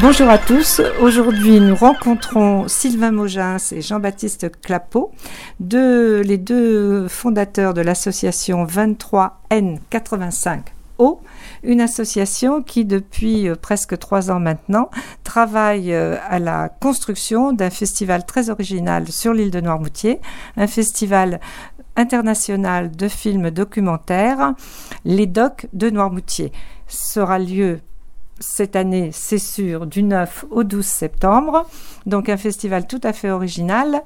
Bonjour à tous. Aujourd'hui, nous rencontrons Sylvain Mogins et Jean-Baptiste Clapeau, les deux fondateurs de l'association 23N85O, une association qui, depuis euh, presque trois ans maintenant, travaille euh, à la construction d'un festival très original sur l'île de Noirmoutier, un festival international de films documentaires, les Docs de Noirmoutier. Sera lieu cette année, c'est sûr, du 9 au 12 septembre. Donc un festival tout à fait original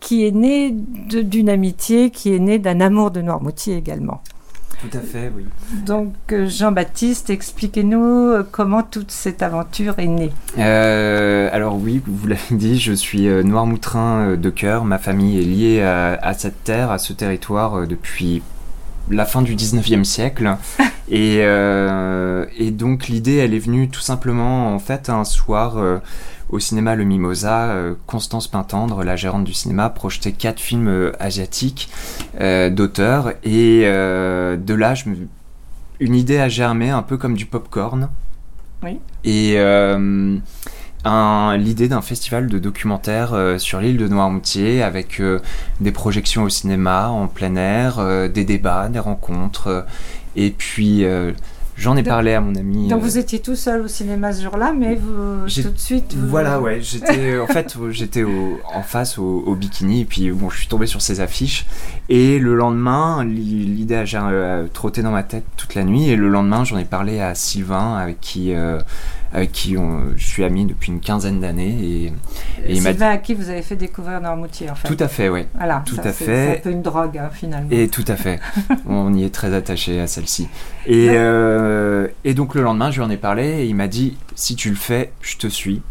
qui est né d'une amitié, qui est né d'un amour de Noirmoutier également. Tout à fait, oui. Donc euh, Jean-Baptiste, expliquez-nous euh, comment toute cette aventure est née. Euh, alors oui, vous l'avez dit, je suis Noirmoutrin de cœur. Ma famille est liée à, à, cette terre, à ce territoire depuis la fin du 19e siècle. et, euh, et, donc l'idée, elle est venue tout simplement en fait un soir euh, au cinéma Le Mimosa, euh, Constance Pintendre, la gérante du cinéma, projetait quatre films asiatiques d'auteurs et de là, je me... une idée a germé un peu comme du popcorn. Oui. Et l'idée d'un festival de documentaires euh, sur l'île de Noirmoutier avec euh, des projections au cinéma en plein air, euh, des débats, des rencontres. et puis j'en ai parlé à mon ami. Donc vous étiez tout seul au cinéma ce jour-là, mais vous, tout de suite. Voilà, ouais. J'étais en fait j'étais en face au, bikini et puis bon, je suis tombé sur ces affiches et le lendemain l'idée a trotté dans ma tête toute la nuit et le lendemain j'en ai parlé à Sylvain avec qui avec qui je suis ami depuis une quinzaine d'années. Et, et Sylvain à qui vous avez fait découvrir Normoutier, en fait. Tout à fait, oui. Voilà, tout à fait. C'est un peu une drogue, hein, finalement. Et tout à fait. on y est très attaché à celle-ci. Et, euh, et donc le lendemain, je lui en ai parlé et il m'a dit si tu le fais, je te suis.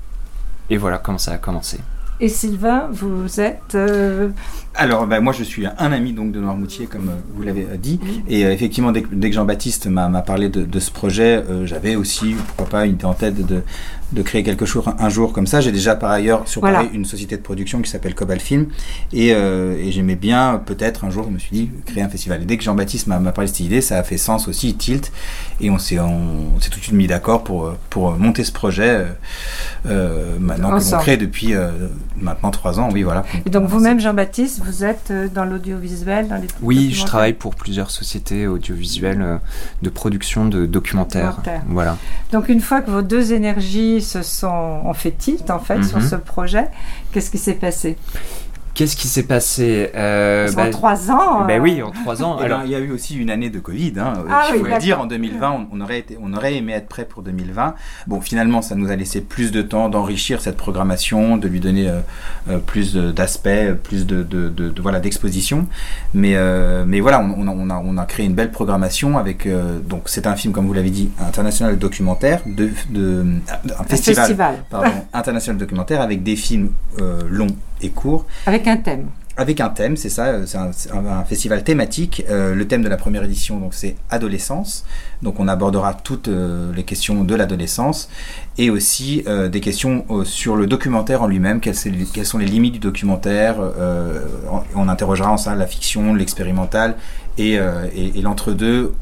Et voilà comment ça a commencé. Et Sylvain, vous êtes euh, Alors, ben, moi, je suis un ami donc de Noirmoutier, comme euh, vous l'avez dit. Et effectivement, dès, que Jean-Baptiste m'a parlé de, ce projet, j'avais aussi, pourquoi pas, une idée en tête de, de créer quelque chose un jour comme ça. J'ai déjà par ailleurs sur Paris une société de production qui s'appelle Cobal Film et, euh, et j'aimais bien peut-être un jour, je me suis dit, créer un festival. Et dès que Jean-Baptiste m'a parlé de cette idée, ça a fait sens aussi, Tilt, et on s'est tout de suite mis d'accord pour, pour monter ce projet euh, euh maintenant que l'on crée depuis euh, maintenant trois ans. Oui, voilà. Et donc vous-même, Jean-Baptiste, vous êtes dans l'audiovisuel dans les Oui, je travaille pour plusieurs sociétés audiovisuelles de production de documentaires. Voilà. Donc une fois que vos deux énergies se sont en fait tilt en fait sur mhm. ce projet. Qu'est-ce qui s'est passé? Qu'est-ce qui s'est passé euh, En bah, trois ans Ben oui, en trois ans. Eh ben, il y a eu aussi une année de Covid, hein, ah, il faut le dire. En 2020, on, aurait été, on aurait aimé être prêt pour 2020. Bon, finalement, ça nous a laissé plus de temps d'enrichir cette programmation, de lui donner euh, euh, plus d'aspects, plus de, de, de, voilà d'exposition. Mais, euh, mais voilà, on, on, a, on, a, créé une belle programmation avec. donc, c'est un film, comme vous l'avez dit, international documentaire, de, de un, festival, festival. Pardon, international documentaire avec des films longs et courts. Avec un thème. Avec un thème, c'est ça, euh, c'est un, festival thématique. Euh, le thème de la première édition, donc c'est adolescence. Donc on abordera toutes euh, les questions de l'adolescence et aussi des questions sur le documentaire en lui-même. Quelles, quelles, sont les limites du documentaire On interrogera en ça la fiction, l'expérimental et, et l'entre-deux,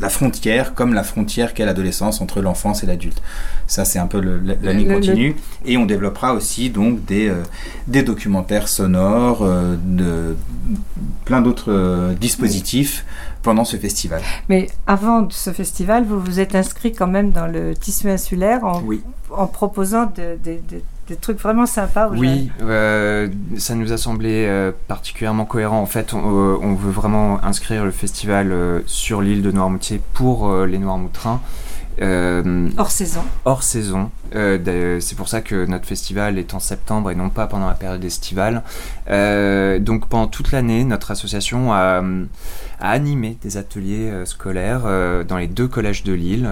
la frontière, comme la frontière qu'est l'adolescence entre l'enfance et l'adulte. Ça, c'est un peu la ligne continue. Et on développera aussi donc des, euh, des documentaires sonores, euh, de plein d'autres euh, dispositifs pendant ce festival. Mais avant ce festival, vous vous êtes inscrit quand même dans le tissu insulaire en, oui. en proposant des trucs vraiment sympas. oui, ça nous a semblé particulièrement cohérent. En fait, on, on, veut vraiment inscrire le festival sur l'île de Noirmoutier pour les Noirmoutrins. Euh, hors saison. Hors saison. Euh, c'est pour ça que notre festival est en septembre et non pas pendant la période estivale. Euh, donc pendant toute l'année, notre association a, animé des ateliers scolaires dans les deux collèges de Lille.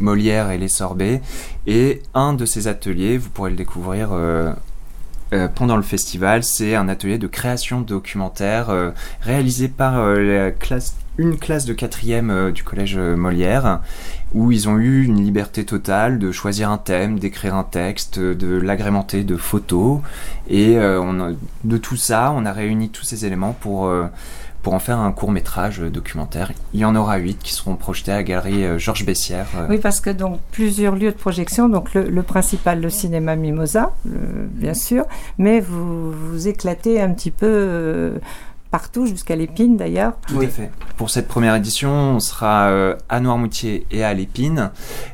Molière et les Sorbets. Et un de ces ateliers, vous pourrez le découvrir pendant le festival, c'est un atelier de création documentaire réalisé par une classe de quatrième euh, du collège euh, Molière où ils ont eu une liberté totale de choisir un thème, d'écrire un texte, de l'agrémenter de photos et euh, de tout ça, on a réuni tous ces éléments pour pour en faire un court métrage documentaire. Il y en aura huit qui seront projetés à la galerie Georges Bessières. Oui, parce que donc plusieurs lieux de projection, donc le, principal, le cinéma Mimosa, bien sûr, mais vous vous éclatez un petit peu partout, jusqu'à l'Épine d'ailleurs. Tout à fait. Pour cette première édition, on sera euh, à Noirmoutier et à l'Épine,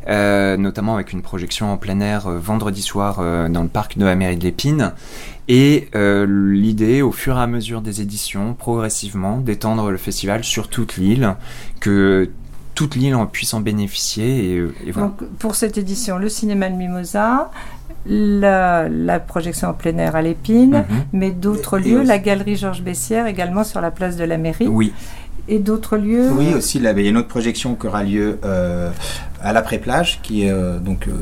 euh, notamment avec une projection en plein air euh, vendredi soir dans le parc de la mairie de l'Épine. Et l'idée, au fur et à mesure des éditions, progressivement, d'étendre le festival sur toute l'île, que toute l'île puisse en bénéficier. Et, voilà. Donc, pour cette édition, le cinéma de Mimosa, la, projection en plein air à l'Épine, mhm. mais d'autres lieux, la galerie Georges Bessières également sur la place de la mairie. Oui. Et d'autres lieux Oui, aussi, il y a une autre projection qui aura lieu euh, à l'après-plage, qui est euh, donc euh,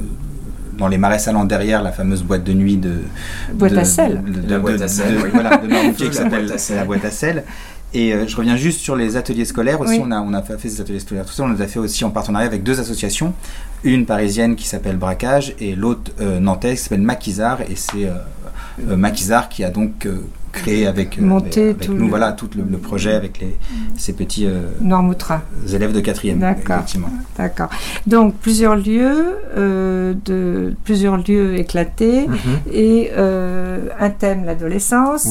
dans les marais salants derrière la fameuse boîte de nuit de. Boîte à sel. De, la boîte à sel. Voilà, de qui s'appelle la boîte à sel. Et je reviens juste sur les ateliers scolaires aussi. On, a, on a fait ces ateliers scolaires, tout ça. On les a fait aussi en partenariat avec deux associations une parisienne qui s'appelle Braquage et l'autre euh, nantaise qui s'appelle Maquisard et c'est euh, euh, Maquisard qui a donc créé avec, Monté tout nous le... voilà tout le, projet avec les, ces petits élèves de quatrième d'accord d'accord donc plusieurs lieux de plusieurs lieux éclatés mhm. et un thème l'adolescence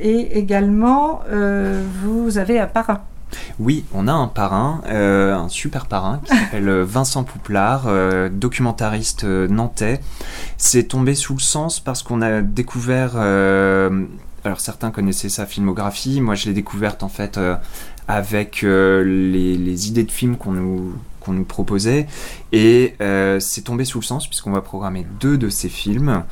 et également vous avez un parrain oui, on a un parrain, euh, un super parrain qui s'appelle euh, Vincent Pouplard, euh, documentariste nantais. C'est tombé sous le sens parce qu'on a découvert. Alors certains connaissaient sa filmographie, moi je l'ai découverte en fait avec les, idées de films qu'on nous proposait. Et c'est tombé sous le sens puisqu'on va programmer deux de ces films.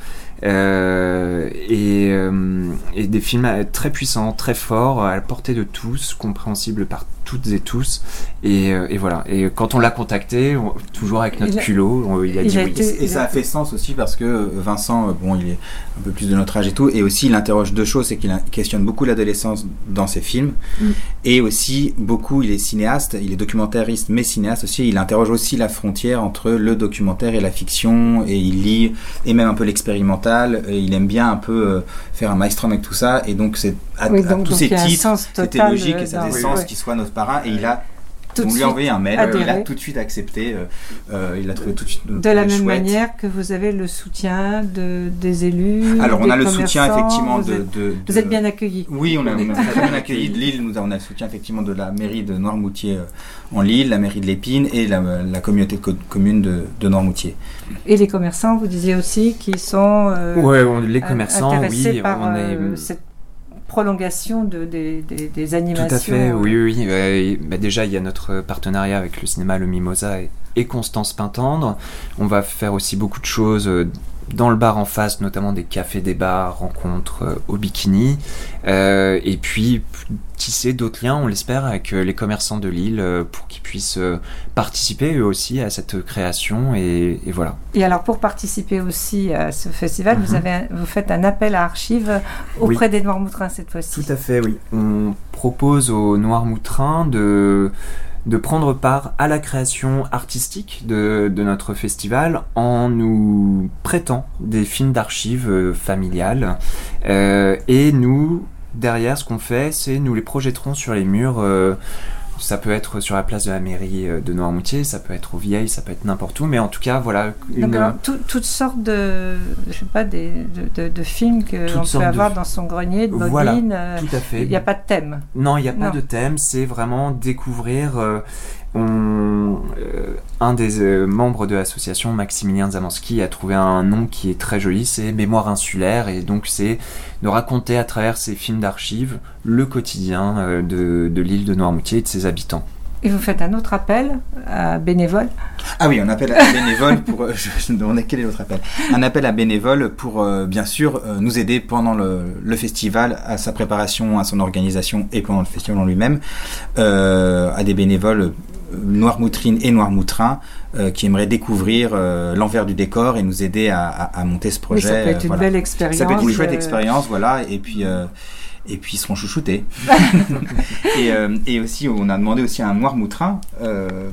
Euh, et, euh, des films très puissants, très forts, à la portée de tous, compréhensibles par toutes et tous. Et, euh, et voilà. Et quand on l'a contacté, toujours avec notre culot, il a dit oui. Et ça a fait sens aussi parce que Vincent, bon, il est un peu plus de notre âge et tout, et aussi il interroge deux choses, c'est qu'il questionne beaucoup l'adolescence dans ses films, mm. et aussi beaucoup, il est cinéaste, il est documentariste, mais cinéaste aussi. Il interroge aussi la frontière entre le documentaire et la fiction, et il lit, et même un peu l'expérimental il aime bien un peu euh, faire un maestro avec tout ça, et donc c'est à, tous ces titres, c'était logique et ça faisait sens qu'il soit notre parrain, et il a on lui a envoyé un mail, il a tout de suite accepté, euh, euh, il a trouvé tout de suite. De la même manière que vous avez le soutien de, des élus. Alors on a le soutien effectivement de, Vous êtes bien accueillis. Oui, on, est très bien accueillis de Lille. Nous on a le soutien effectivement de la mairie de Noirmoutier euh, en Lille, la mairie de l'Épine et la, communauté de commune de, Noirmoutier. Et les commerçants, vous disiez aussi, qui sont. ouais, les commerçants, oui, par on est, cette prolongation de, des, des, animations. Tout à fait, oui, oui. Bah, déjà, il y a notre partenariat avec le cinéma Le Mimosa et, et Constance Pintendre. On va faire aussi beaucoup de choses euh, dans le bar en face, notamment des cafés, des bars, rencontres euh, au bikini. Euh, et puis tisser d'autres liens, on l'espère, avec euh, les commerçants de Lille pour qu'ils puissent participer eux aussi à cette création. Et, voilà. Et alors pour participer aussi à ce festival, vous, mhm. vous faites un appel à archives auprès des Noirs-Moutrins cette fois-ci. Tout à fait, oui. On propose aux Noirs-Moutrins de de prendre part à la création artistique de, notre festival en nous prêtant des films d'archives euh, familiales. Euh, et nous, derrière, ce qu'on fait, c'est nous les projetterons sur les murs. Euh, ça peut être sur la place de la mairie euh, de Noirmoutier, ça peut être au Vieilles, ça peut être n'importe où, mais en tout cas, voilà. Une... toutes sortes de, je sais pas, des, de, films qu'on peut avoir dans son grenier, de Voilà, euh, tout à fait. Il n'y a pas de thème. Non, il n'y a pas de thème, c'est vraiment découvrir. Euh, on, un des membres de l'association, Maximilien Zamanski, a trouvé un nom qui est très joli, c'est Mémoire insulaire, et donc c'est de raconter à travers ces films d'archives le quotidien de, de l'île de Noirmoutier et de ses habitants. Et vous faites un autre appel à bénévoles? Ah oui, on appelle à bénévoles pour. Euh, je, me quel est l'autre appel Un appel à bénévoles pour, euh, bien sûr, euh, nous aider pendant le, le, festival, à sa préparation, à son organisation et pendant le festival en lui-même, à des bénévoles Noirmoutrines et Noirmoutrins qui aimeraient découvrir l'envers du décor et nous aider à, à, monter ce projet. ça peut être une belle expérience. Ça peut être une chouette expérience, voilà. Et puis et puis ils seront chouchoutés. et, euh, et, aussi, on a demandé aussi à un Noirmoutrin, euh, euh,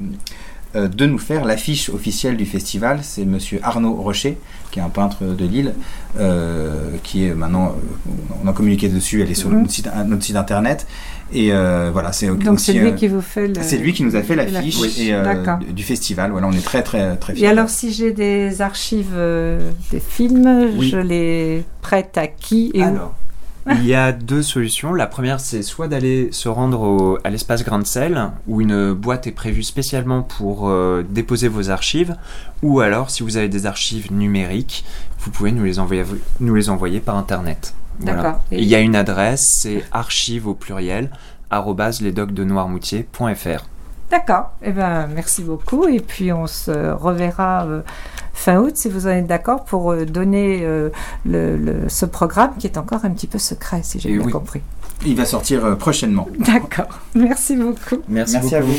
de nous faire l'affiche officielle du festival. C'est Monsieur Arnaud Rocher, qui est un peintre de Lille, euh, qui est maintenant, euh, on a communiqué dessus, elle est sur Mhm. notre, site, notre site internet. Et euh, voilà, c'est Donc c'est lui euh, qui vous fait le... c'est lui qui nous a fait l'affiche. et, euh, du- festival. Voilà, on est très très très Et fiers. alors, si j'ai des archives euh, des films, Oui. je les prête à qui et où? Il y a deux solutions. La première, c'est soit d'aller se rendre au- à l'espace Grain de Sel, où une boîte est prévue spécialement pour euh, déposer vos archives, ou alors, si vous avez des archives numériques, vous pouvez nous les envoyer, nous les envoyer par Internet. Voilà. D'accord. Et Il y a une adresse, c'est archives au pluriel, arrobase lesdocdenoirmoutier.fr. D'accord. Eh ben, merci beaucoup. Et puis, on se reverra euh, fin août, si vous en êtes d'accord, pour euh, donner euh, le, le- ce programme qui est encore un petit peu secret, si j'ai bien oui. compris. Il va sortir euh, prochainement. D'accord. Merci beaucoup. Merci, Merci à vous.